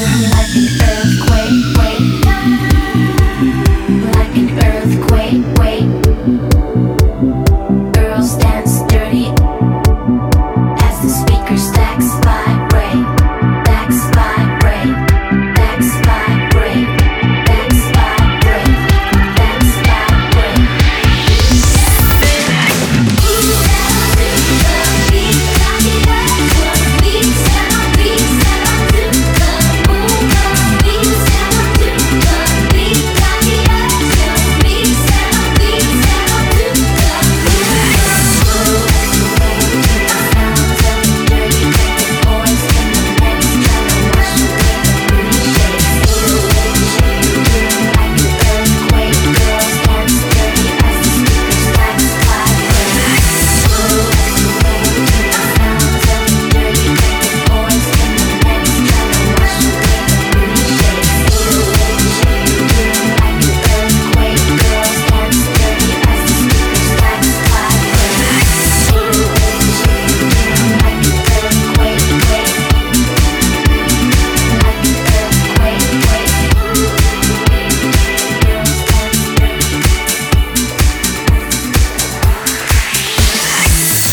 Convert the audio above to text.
like the earth.